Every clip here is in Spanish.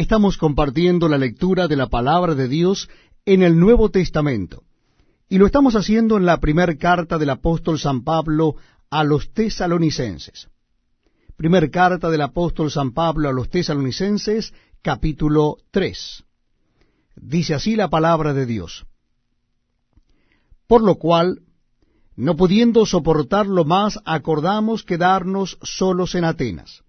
Estamos compartiendo la lectura de la palabra de Dios en el Nuevo Testamento. Y lo estamos haciendo en la primera carta del apóstol San Pablo a los tesalonicenses. Primer carta del apóstol San Pablo a los tesalonicenses, capítulo 3. Dice así la palabra de Dios. Por lo cual, no pudiendo soportarlo más, acordamos quedarnos solos en Atenas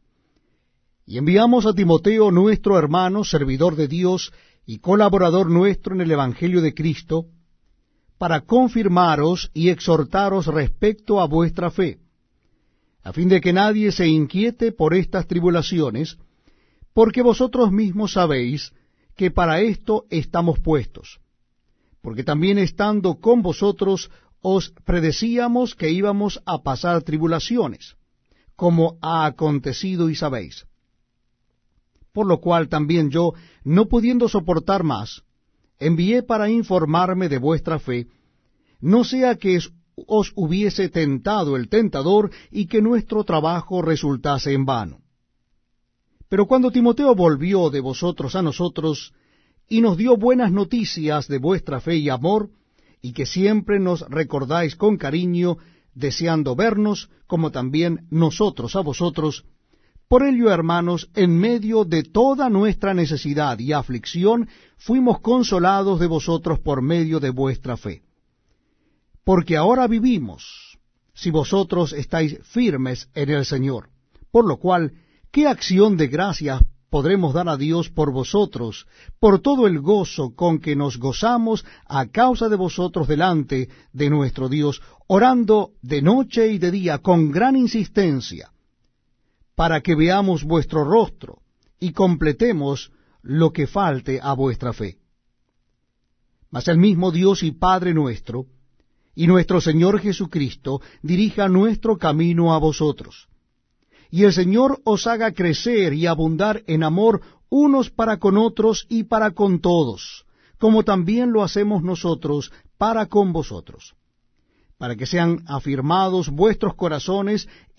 y enviamos a Timoteo, nuestro hermano, servidor de Dios y colaborador nuestro en el Evangelio de Cristo, para confirmaros y exhortaros respecto a vuestra fe, a fin de que nadie se inquiete por estas tribulaciones, porque vosotros mismos sabéis que para esto estamos puestos, porque también estando con vosotros os predecíamos que íbamos a pasar tribulaciones, como ha acontecido y sabéis por lo cual también yo, no pudiendo soportar más, envié para informarme de vuestra fe, no sea que os hubiese tentado el tentador y que nuestro trabajo resultase en vano. Pero cuando Timoteo volvió de vosotros a nosotros, y nos dio buenas noticias de vuestra fe y amor, y que siempre nos recordáis con cariño, deseando vernos, como también nosotros a vosotros, por ello, hermanos, en medio de toda nuestra necesidad y aflicción, fuimos consolados de vosotros por medio de vuestra fe. Porque ahora vivimos, si vosotros estáis firmes en el Señor. Por lo cual, ¿qué acción de gracias podremos dar a Dios por vosotros, por todo el gozo con que nos gozamos a causa de vosotros delante de nuestro Dios, orando de noche y de día con gran insistencia? Para que veamos vuestro rostro y completemos lo que falte a vuestra fe. Mas el mismo Dios y Padre nuestro, y nuestro Señor Jesucristo, dirija nuestro camino a vosotros. Y el Señor os haga crecer y abundar en amor unos para con otros y para con todos, como también lo hacemos nosotros para con vosotros, para que sean afirmados vuestros corazones